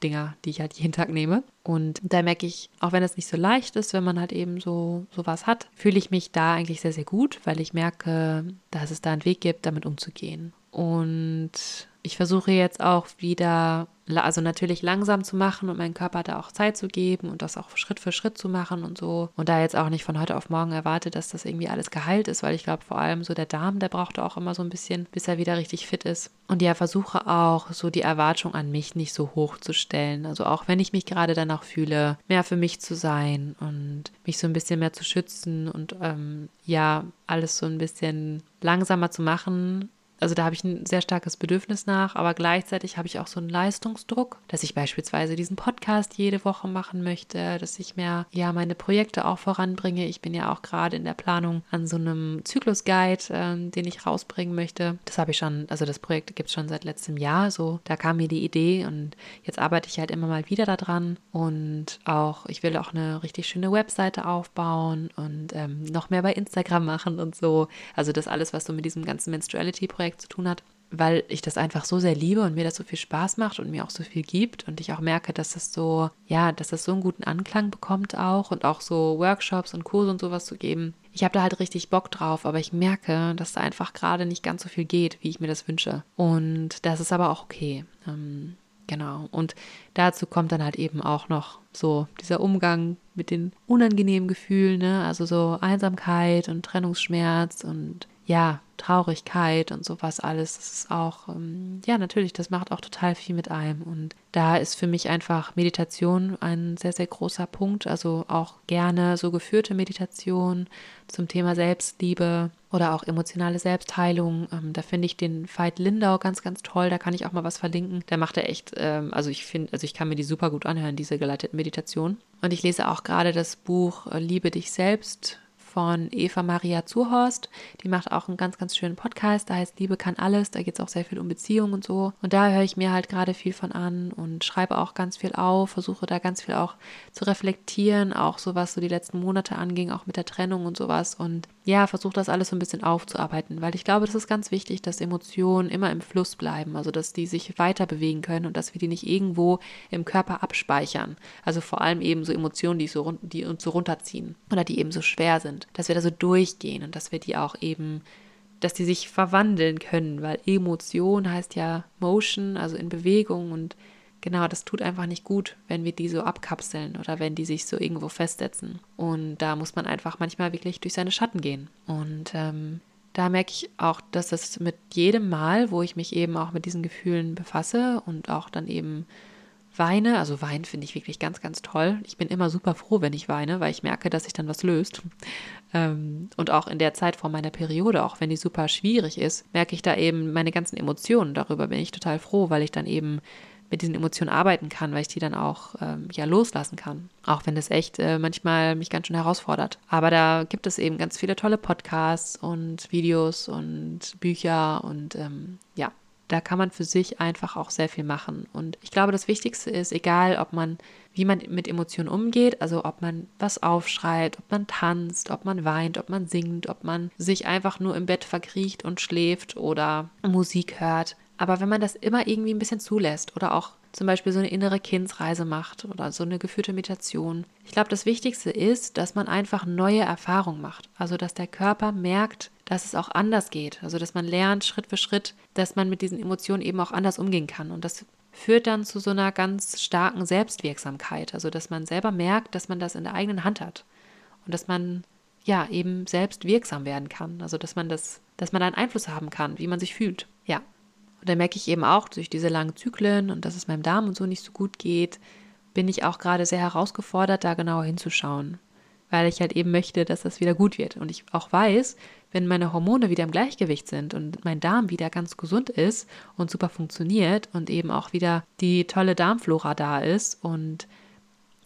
S1: Grunddinger, die ich halt jeden Tag nehme. Und da merke ich, auch wenn es nicht so leicht ist, wenn man halt eben so sowas hat, fühle ich mich da eigentlich sehr, sehr gut, weil ich merke, dass es da einen Weg gibt, damit umzugehen. Und ich versuche jetzt auch wieder also natürlich langsam zu machen und meinem Körper da auch Zeit zu geben und das auch Schritt für Schritt zu machen und so. Und da jetzt auch nicht von heute auf morgen erwartet, dass das irgendwie alles geheilt ist, weil ich glaube, vor allem so der Darm, der braucht auch immer so ein bisschen, bis er wieder richtig fit ist. Und ja, versuche auch so die Erwartung an mich nicht so hoch zu stellen. Also auch wenn ich mich gerade danach fühle, mehr für mich zu sein und mich so ein bisschen mehr zu schützen und ähm, ja, alles so ein bisschen langsamer zu machen also da habe ich ein sehr starkes Bedürfnis nach, aber gleichzeitig habe ich auch so einen Leistungsdruck, dass ich beispielsweise diesen Podcast jede Woche machen möchte, dass ich mehr ja meine Projekte auch voranbringe. Ich bin ja auch gerade in der Planung an so einem Zyklusguide, ähm, den ich rausbringen möchte. Das habe ich schon, also das Projekt gibt es schon seit letztem Jahr. So, da kam mir die Idee und jetzt arbeite ich halt immer mal wieder daran und auch ich will auch eine richtig schöne Webseite aufbauen und ähm, noch mehr bei Instagram machen und so. Also das alles, was so mit diesem ganzen Menstruality-Projekt Projekt zu tun hat, weil ich das einfach so sehr liebe und mir das so viel Spaß macht und mir auch so viel gibt und ich auch merke, dass das so, ja, dass das so einen guten Anklang bekommt auch und auch so Workshops und Kurse und sowas zu geben. Ich habe da halt richtig Bock drauf, aber ich merke, dass da einfach gerade nicht ganz so viel geht, wie ich mir das wünsche. Und das ist aber auch okay. Ähm, genau. Und dazu kommt dann halt eben auch noch so dieser Umgang mit den unangenehmen Gefühlen, ne? also so Einsamkeit und Trennungsschmerz und ja, Traurigkeit und sowas alles. Das ist auch, ähm, ja, natürlich, das macht auch total viel mit einem. Und da ist für mich einfach Meditation ein sehr, sehr großer Punkt. Also auch gerne so geführte Meditation zum Thema Selbstliebe oder auch emotionale Selbstheilung. Ähm, da finde ich den Veit Lindau ganz, ganz toll. Da kann ich auch mal was verlinken. Der macht er echt, ähm, also ich finde, also ich kann mir die super gut anhören, diese geleiteten Meditation. Und ich lese auch gerade das Buch äh, Liebe dich selbst von Eva Maria Zuhorst. Die macht auch einen ganz, ganz schönen Podcast. Da heißt Liebe kann alles. Da geht es auch sehr viel um Beziehungen und so. Und da höre ich mir halt gerade viel von an und schreibe auch ganz viel auf, versuche da ganz viel auch zu reflektieren, auch so was so die letzten Monate anging, auch mit der Trennung und sowas. Und ja, versuche das alles so ein bisschen aufzuarbeiten, weil ich glaube, das ist ganz wichtig, dass Emotionen immer im Fluss bleiben, also dass die sich weiter bewegen können und dass wir die nicht irgendwo im Körper abspeichern. Also vor allem eben so Emotionen, die, so, die uns so runterziehen oder die eben so schwer sind sind, dass wir da so durchgehen und dass wir die auch eben, dass die sich verwandeln können, weil Emotion heißt ja Motion, also in Bewegung und genau, das tut einfach nicht gut, wenn wir die so abkapseln oder wenn die sich so irgendwo festsetzen. Und da muss man einfach manchmal wirklich durch seine Schatten gehen. Und ähm, da merke ich auch, dass das mit jedem Mal, wo ich mich eben auch mit diesen Gefühlen befasse und auch dann eben weine, also weinen finde ich wirklich ganz, ganz toll. Ich bin immer super froh, wenn ich weine, weil ich merke, dass sich dann was löst. Ähm, und auch in der Zeit vor meiner Periode, auch wenn die super schwierig ist, merke ich da eben meine ganzen Emotionen. Darüber bin ich total froh, weil ich dann eben mit diesen Emotionen arbeiten kann, weil ich die dann auch ähm, ja loslassen kann. Auch wenn das echt äh, manchmal mich ganz schön herausfordert. Aber da gibt es eben ganz viele tolle Podcasts und Videos und Bücher und ähm, ja, da kann man für sich einfach auch sehr viel machen. Und ich glaube, das Wichtigste ist, egal ob man, wie man mit Emotionen umgeht, also ob man was aufschreit, ob man tanzt, ob man weint, ob man singt, ob man sich einfach nur im Bett verkriecht und schläft oder Musik hört. Aber wenn man das immer irgendwie ein bisschen zulässt oder auch zum Beispiel so eine innere Kindsreise macht oder so eine geführte Meditation. Ich glaube, das Wichtigste ist, dass man einfach neue Erfahrungen macht. Also, dass der Körper merkt, dass es auch anders geht. Also, dass man lernt Schritt für Schritt, dass man mit diesen Emotionen eben auch anders umgehen kann. Und das führt dann zu so einer ganz starken Selbstwirksamkeit. Also, dass man selber merkt, dass man das in der eigenen Hand hat. Und dass man ja eben selbst wirksam werden kann. Also, dass man das, dass man einen Einfluss haben kann, wie man sich fühlt. Ja. Und da merke ich eben auch durch diese langen Zyklen und dass es meinem Darm und so nicht so gut geht, bin ich auch gerade sehr herausgefordert, da genauer hinzuschauen. Weil ich halt eben möchte, dass das wieder gut wird. Und ich auch weiß, wenn meine Hormone wieder im Gleichgewicht sind und mein Darm wieder ganz gesund ist und super funktioniert und eben auch wieder die tolle Darmflora da ist und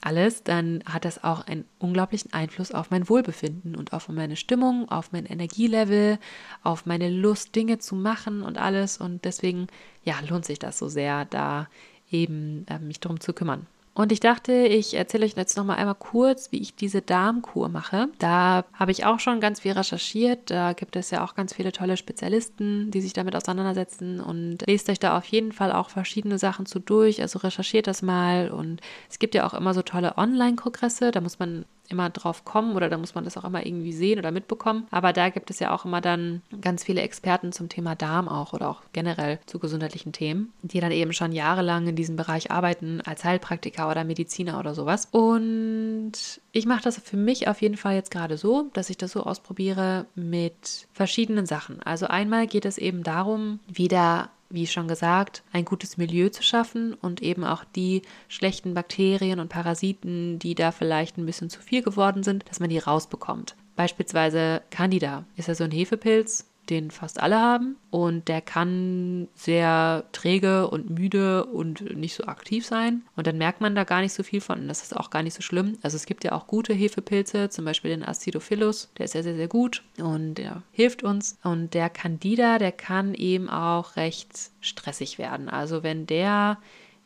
S1: alles, dann hat das auch einen unglaublichen Einfluss auf mein Wohlbefinden und auf meine Stimmung, auf mein Energielevel, auf meine Lust, Dinge zu machen und alles. Und deswegen, ja, lohnt sich das so sehr, da eben äh, mich darum zu kümmern. Und ich dachte, ich erzähle euch jetzt noch mal einmal kurz, wie ich diese Darmkur mache. Da habe ich auch schon ganz viel recherchiert. Da gibt es ja auch ganz viele tolle Spezialisten, die sich damit auseinandersetzen und lest euch da auf jeden Fall auch verschiedene Sachen zu durch. Also recherchiert das mal und es gibt ja auch immer so tolle Online-Kongresse. Da muss man immer drauf kommen oder da muss man das auch immer irgendwie sehen oder mitbekommen. Aber da gibt es ja auch immer dann ganz viele Experten zum Thema Darm auch oder auch generell zu gesundheitlichen Themen, die dann eben schon jahrelang in diesem Bereich arbeiten als Heilpraktiker oder Mediziner oder sowas. Und ich mache das für mich auf jeden Fall jetzt gerade so, dass ich das so ausprobiere mit verschiedenen Sachen. Also einmal geht es eben darum, wieder wie schon gesagt, ein gutes Milieu zu schaffen und eben auch die schlechten Bakterien und Parasiten, die da vielleicht ein bisschen zu viel geworden sind, dass man die rausbekommt. Beispielsweise Candida ist ja so ein Hefepilz, den fast alle haben. Und der kann sehr träge und müde und nicht so aktiv sein. Und dann merkt man da gar nicht so viel von. Und das ist auch gar nicht so schlimm. Also es gibt ja auch gute Hefepilze, zum Beispiel den Acidophilus. Der ist ja sehr, sehr gut und der hilft uns. Und der Candida, der kann eben auch recht stressig werden. Also wenn der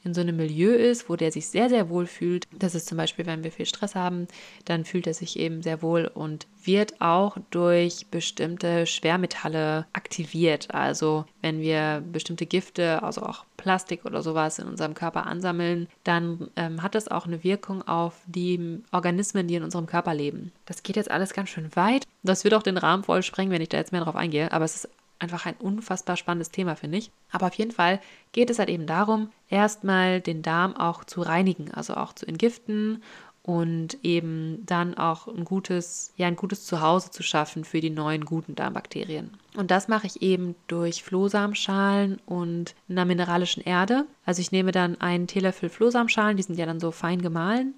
S1: in so einem Milieu ist, wo der sich sehr, sehr wohl fühlt. Das ist zum Beispiel, wenn wir viel Stress haben, dann fühlt er sich eben sehr wohl und wird auch durch bestimmte Schwermetalle aktiviert. Also wenn wir bestimmte Gifte, also auch Plastik oder sowas in unserem Körper ansammeln, dann ähm, hat das auch eine Wirkung auf die Organismen, die in unserem Körper leben. Das geht jetzt alles ganz schön weit. Das wird auch den Rahmen voll sprengen, wenn ich da jetzt mehr drauf eingehe, aber es ist einfach ein unfassbar spannendes Thema, finde ich. Aber auf jeden Fall geht es halt eben darum, erstmal den Darm auch zu reinigen, also auch zu entgiften und eben dann auch ein gutes, ja, ein gutes Zuhause zu schaffen für die neuen guten Darmbakterien. Und das mache ich eben durch Flohsamenschalen und einer mineralischen Erde. Also ich nehme dann einen Teelöffel Flohsamenschalen, die sind ja dann so fein gemahlen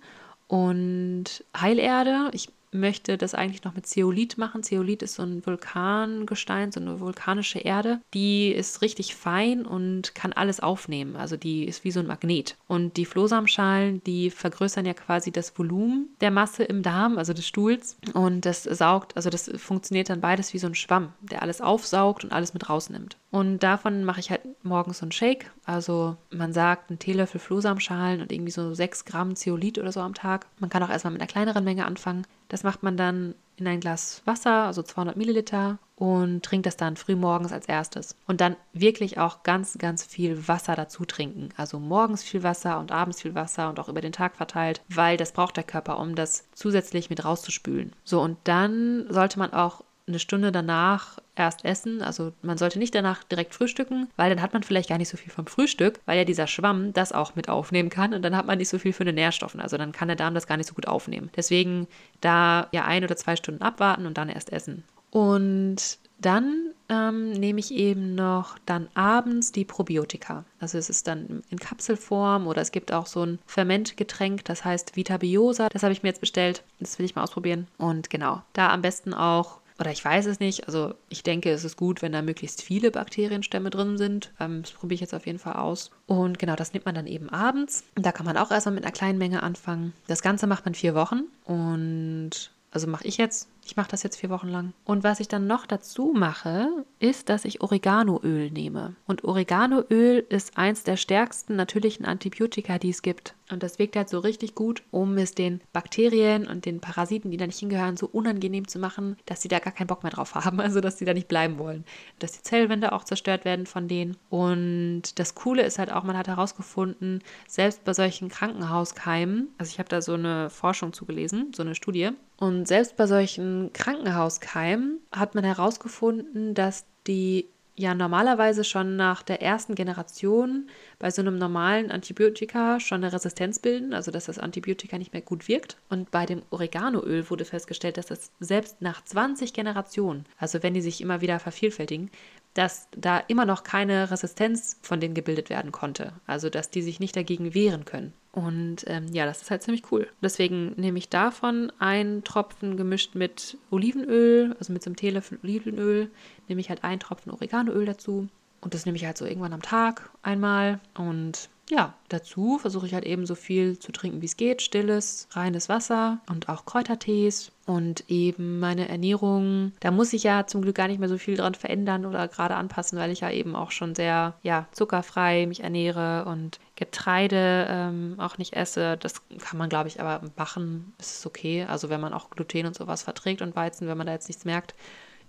S1: und Heilerde. Ich möchte das eigentlich noch mit Zeolit machen. Zeolit ist so ein Vulkangestein, so eine vulkanische Erde. Die ist richtig fein und kann alles aufnehmen. Also die ist wie so ein Magnet. Und die Flohsamenschalen, die vergrößern ja quasi das Volumen der Masse im Darm, also des Stuhls. Und das saugt, also das funktioniert dann beides wie so ein Schwamm, der alles aufsaugt und alles mit rausnimmt. Und davon mache ich halt morgens so einen Shake. Also man sagt, einen Teelöffel Flohsamenschalen und irgendwie so 6 Gramm Zeolit oder so am Tag. Man kann auch erstmal mit einer kleineren Menge anfangen. Das macht man dann in ein Glas Wasser, also 200 Milliliter, und trinkt das dann früh morgens als erstes. Und dann wirklich auch ganz, ganz viel Wasser dazu trinken. Also morgens viel Wasser und abends viel Wasser und auch über den Tag verteilt, weil das braucht der Körper, um das zusätzlich mit rauszuspülen. So, und dann sollte man auch eine Stunde danach erst essen. Also man sollte nicht danach direkt frühstücken, weil dann hat man vielleicht gar nicht so viel vom Frühstück, weil ja dieser Schwamm das auch mit aufnehmen kann und dann hat man nicht so viel für den Nährstoffen. Also dann kann der Darm das gar nicht so gut aufnehmen. Deswegen da ja ein oder zwei Stunden abwarten und dann erst essen. Und dann ähm, nehme ich eben noch dann abends die Probiotika. Also es ist dann in Kapselform oder es gibt auch so ein Fermentgetränk, das heißt Vitabiosa. Das habe ich mir jetzt bestellt. Das will ich mal ausprobieren. Und genau, da am besten auch oder ich weiß es nicht. Also ich denke, es ist gut, wenn da möglichst viele Bakterienstämme drin sind. Ähm, das probiere ich jetzt auf jeden Fall aus. Und genau, das nimmt man dann eben abends. Da kann man auch erstmal mit einer kleinen Menge anfangen. Das Ganze macht man vier Wochen und also mache ich jetzt ich mache das jetzt vier Wochen lang. Und was ich dann noch dazu mache, ist, dass ich Oreganoöl nehme. Und Oreganoöl ist eins der stärksten natürlichen Antibiotika, die es gibt. Und das wirkt halt so richtig gut, um es den Bakterien und den Parasiten, die da nicht hingehören, so unangenehm zu machen, dass sie da gar keinen Bock mehr drauf haben. Also, dass sie da nicht bleiben wollen. Dass die Zellwände auch zerstört werden von denen. Und das Coole ist halt auch, man hat herausgefunden, selbst bei solchen Krankenhauskeimen, also ich habe da so eine Forschung zugelesen, so eine Studie, und selbst bei solchen Krankenhauskeimen hat man herausgefunden, dass die ja normalerweise schon nach der ersten Generation bei so einem normalen Antibiotika schon eine Resistenz bilden, also dass das Antibiotika nicht mehr gut wirkt. Und bei dem Oreganoöl wurde festgestellt, dass das selbst nach 20 Generationen, also wenn die sich immer wieder vervielfältigen, dass da immer noch keine Resistenz von denen gebildet werden konnte. Also dass die sich nicht dagegen wehren können. Und ähm, ja, das ist halt ziemlich cool. Deswegen nehme ich davon einen Tropfen gemischt mit Olivenöl, also mit so einem Teelöffel Olivenöl, nehme ich halt einen Tropfen Oreganoöl dazu. Und das nehme ich halt so irgendwann am Tag einmal. Und ja, dazu versuche ich halt eben so viel zu trinken, wie es geht. Stilles, reines Wasser und auch Kräutertees. Und eben meine Ernährung, da muss ich ja zum Glück gar nicht mehr so viel dran verändern oder gerade anpassen, weil ich ja eben auch schon sehr, ja, zuckerfrei mich ernähre und Getreide ähm, auch nicht esse. Das kann man, glaube ich, aber machen, ist es okay. Also wenn man auch Gluten und sowas verträgt und Weizen, wenn man da jetzt nichts merkt.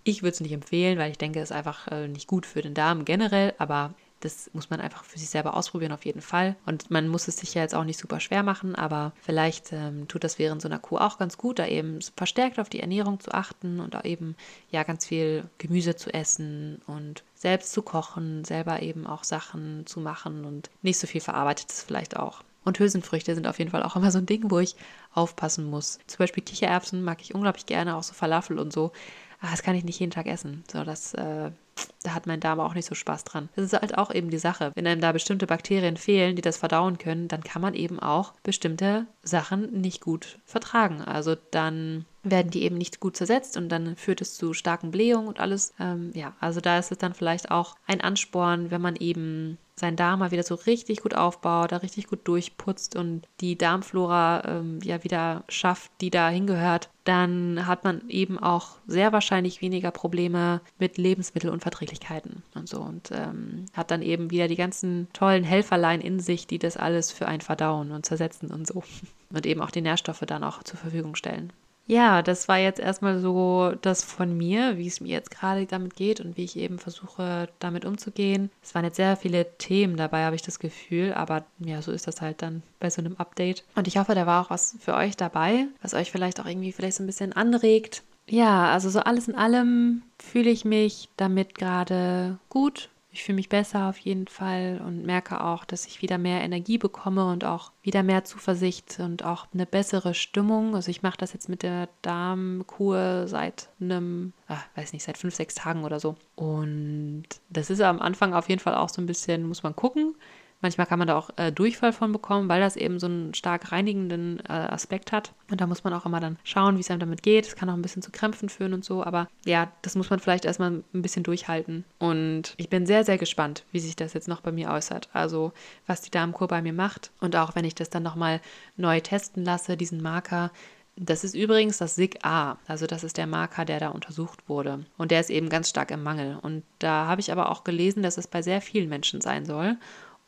S1: Ich würde es nicht empfehlen, weil ich denke, es ist einfach äh, nicht gut für den Darm generell, aber das muss man einfach für sich selber ausprobieren, auf jeden Fall. Und man muss es sich ja jetzt auch nicht super schwer machen, aber vielleicht ähm, tut das während so einer Kuh auch ganz gut, da eben verstärkt auf die Ernährung zu achten und da eben ja ganz viel Gemüse zu essen und selbst zu kochen, selber eben auch Sachen zu machen und nicht so viel verarbeitetes vielleicht auch. Und Hülsenfrüchte sind auf jeden Fall auch immer so ein Ding, wo ich aufpassen muss. Zum Beispiel Kichererbsen mag ich unglaublich gerne, auch so Falafel und so. Aber das kann ich nicht jeden Tag essen. So, das äh, da hat mein Darm auch nicht so Spaß dran. Das ist halt auch eben die Sache. Wenn einem da bestimmte Bakterien fehlen, die das verdauen können, dann kann man eben auch bestimmte Sachen nicht gut vertragen. Also dann werden die eben nicht gut zersetzt und dann führt es zu starken Blähungen und alles. Ähm, ja, also da ist es dann vielleicht auch ein Ansporn, wenn man eben seinen Darm mal wieder so richtig gut aufbaut, da richtig gut durchputzt und die Darmflora ähm, ja wieder schafft, die da hingehört, dann hat man eben auch sehr wahrscheinlich weniger Probleme mit Lebensmittelunverträglichkeiten und so und ähm, hat dann eben wieder die ganzen tollen Helferlein in sich, die das alles für einen verdauen und zersetzen und so und eben auch die Nährstoffe dann auch zur Verfügung stellen. Ja, das war jetzt erstmal so das von mir, wie es mir jetzt gerade damit geht und wie ich eben versuche, damit umzugehen. Es waren jetzt sehr viele Themen dabei, habe ich das Gefühl, aber ja, so ist das halt dann bei so einem Update. Und ich hoffe, da war auch was für euch dabei, was euch vielleicht auch irgendwie vielleicht so ein bisschen anregt. Ja, also so alles in allem fühle ich mich damit gerade gut Ich fühle mich besser auf jeden Fall und merke auch, dass ich wieder mehr Energie bekomme und auch wieder mehr Zuversicht und auch eine bessere Stimmung. Also ich mache das jetzt mit der Darmkur seit einem, ach, weiß nicht, seit fünf, sechs Tagen oder so. Und das ist am Anfang auf jeden Fall auch so ein bisschen, muss man gucken. Manchmal kann man da auch äh, Durchfall von bekommen, weil das eben so einen stark reinigenden äh, Aspekt hat. Und da muss man auch immer dann schauen, wie es einem damit geht. Es kann auch ein bisschen zu Krämpfen führen und so. Aber ja, das muss man vielleicht erstmal ein bisschen durchhalten. Und ich bin sehr, sehr gespannt, wie sich das jetzt noch bei mir äußert. Also, was die Darmkur bei mir macht. Und auch wenn ich das dann nochmal neu testen lasse, diesen Marker, das ist übrigens das SIG-A, also das ist der Marker, der da untersucht wurde. Und der ist eben ganz stark im Mangel. Und da habe ich aber auch gelesen, dass es bei sehr vielen Menschen sein soll.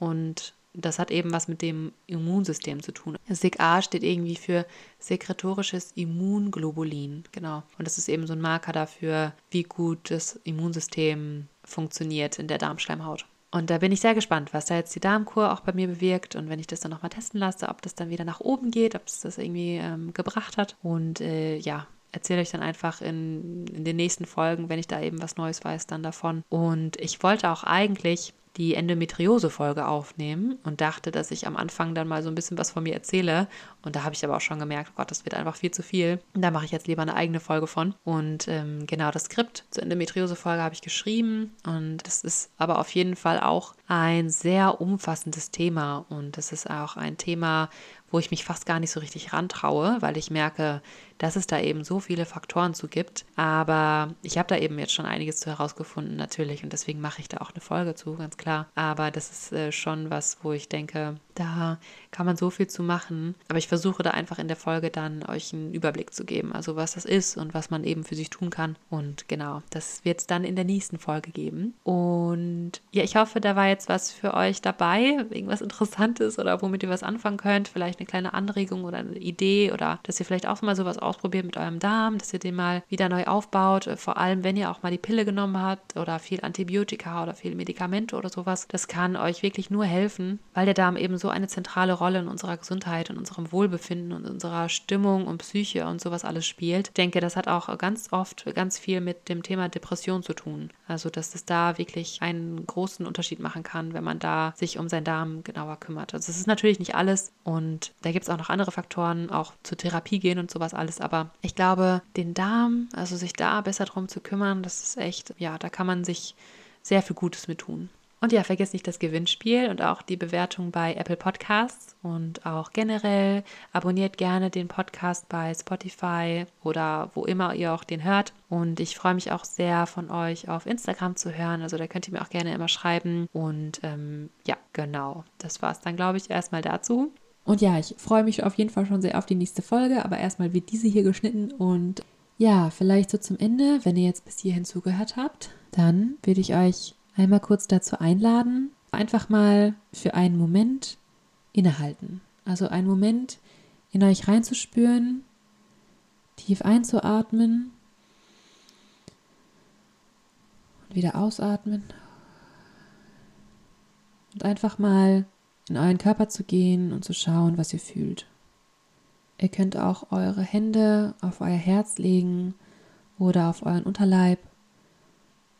S1: Und das hat eben was mit dem Immunsystem zu tun. SIG-A steht irgendwie für sekretorisches Immunglobulin, genau. Und das ist eben so ein Marker dafür, wie gut das Immunsystem funktioniert in der Darmschleimhaut. Und da bin ich sehr gespannt, was da jetzt die Darmkur auch bei mir bewirkt und wenn ich das dann nochmal testen lasse, ob das dann wieder nach oben geht, ob es das irgendwie ähm, gebracht hat. Und äh, ja, erzähle euch dann einfach in, in den nächsten Folgen, wenn ich da eben was Neues weiß, dann davon. Und ich wollte auch eigentlich die Endometriose-Folge aufnehmen und dachte, dass ich am Anfang dann mal so ein bisschen was von mir erzähle. Und da habe ich aber auch schon gemerkt, oh Gott, das wird einfach viel zu viel. Da mache ich jetzt lieber eine eigene Folge von. Und ähm, genau das Skript zur Endometriose-Folge habe ich geschrieben. Und das ist aber auf jeden Fall auch ein sehr umfassendes Thema. Und das ist auch ein Thema, wo ich mich fast gar nicht so richtig rantraue, weil ich merke, dass es da eben so viele Faktoren zu gibt. Aber ich habe da eben jetzt schon einiges zu herausgefunden, natürlich. Und deswegen mache ich da auch eine Folge zu, ganz klar. Aber das ist äh, schon was, wo ich denke, da kann man so viel zu machen. Aber ich versuche da einfach in der Folge dann euch einen Überblick zu geben, also was das ist und was man eben für sich tun kann. Und genau, das wird es dann in der nächsten Folge geben. Und ja, ich hoffe, da war jetzt was für euch dabei, irgendwas Interessantes oder womit ihr was anfangen könnt. Vielleicht eine kleine Anregung oder eine Idee oder dass ihr vielleicht auch mal sowas ausprobiert mit eurem Darm, dass ihr den mal wieder neu aufbaut. Vor allem, wenn ihr auch mal die Pille genommen habt oder viel Antibiotika oder viel Medikamente oder sowas. Das kann euch wirklich nur helfen, weil der Darm eben so eine zentrale Rolle in unserer Gesundheit, in unserem Wohlbefinden und unserer Stimmung und Psyche und sowas alles spielt. Ich denke, das hat auch ganz oft ganz viel mit dem Thema Depression zu tun. Also, dass es da wirklich einen großen Unterschied machen kann, wenn man da sich um seinen Darm genauer kümmert. Also, es ist natürlich nicht alles und da gibt es auch noch andere Faktoren, auch zur Therapie gehen und sowas alles. Aber ich glaube, den Darm, also sich da besser drum zu kümmern, das ist echt, ja, da kann man sich sehr viel Gutes mit tun. Und ja, vergesst nicht das Gewinnspiel und auch die Bewertung bei Apple Podcasts und auch generell abonniert gerne den Podcast bei Spotify oder wo immer ihr auch den hört. Und ich freue mich auch sehr von euch auf Instagram zu hören. Also da könnt ihr mir auch gerne immer schreiben. Und ähm, ja, genau. Das war es dann, glaube ich, erstmal dazu. Und ja, ich freue mich auf jeden Fall schon sehr auf die nächste Folge, aber erstmal wird diese hier geschnitten und ja, vielleicht so zum Ende, wenn ihr jetzt bis hierhin zugehört habt, dann würde ich euch einmal kurz dazu einladen, einfach mal für einen Moment innehalten. Also einen Moment in euch reinzuspüren, tief einzuatmen und wieder ausatmen. Und einfach mal in euren Körper zu gehen und zu schauen, was ihr fühlt. Ihr könnt auch eure Hände auf euer Herz legen oder auf euren Unterleib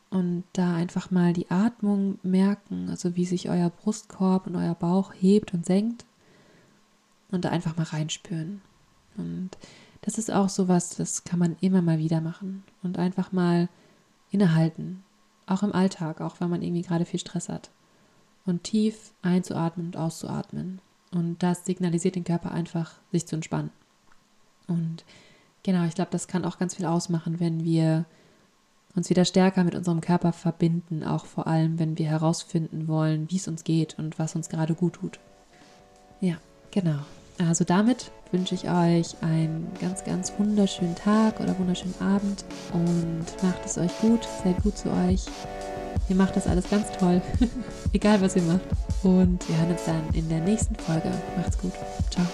S1: und da einfach mal die Atmung merken, also wie sich euer Brustkorb und euer Bauch hebt und senkt und da einfach mal reinspüren. Und das ist auch sowas, das kann man immer mal wieder machen und einfach mal innehalten, auch im Alltag, auch wenn man irgendwie gerade viel Stress hat. Und tief einzuatmen und auszuatmen. Und das signalisiert den Körper einfach, sich zu entspannen. Und genau, ich glaube, das kann auch ganz viel ausmachen, wenn wir uns wieder stärker mit unserem Körper verbinden, auch vor allem, wenn wir herausfinden wollen, wie es uns geht und was uns gerade gut tut. Ja, genau. Also damit wünsche ich euch einen ganz, ganz wunderschönen Tag oder wunderschönen Abend und macht es euch gut, seid gut zu euch. Ihr macht das alles ganz toll, egal was ihr macht. Und wir hören uns dann in der nächsten Folge. Macht's gut. Ciao.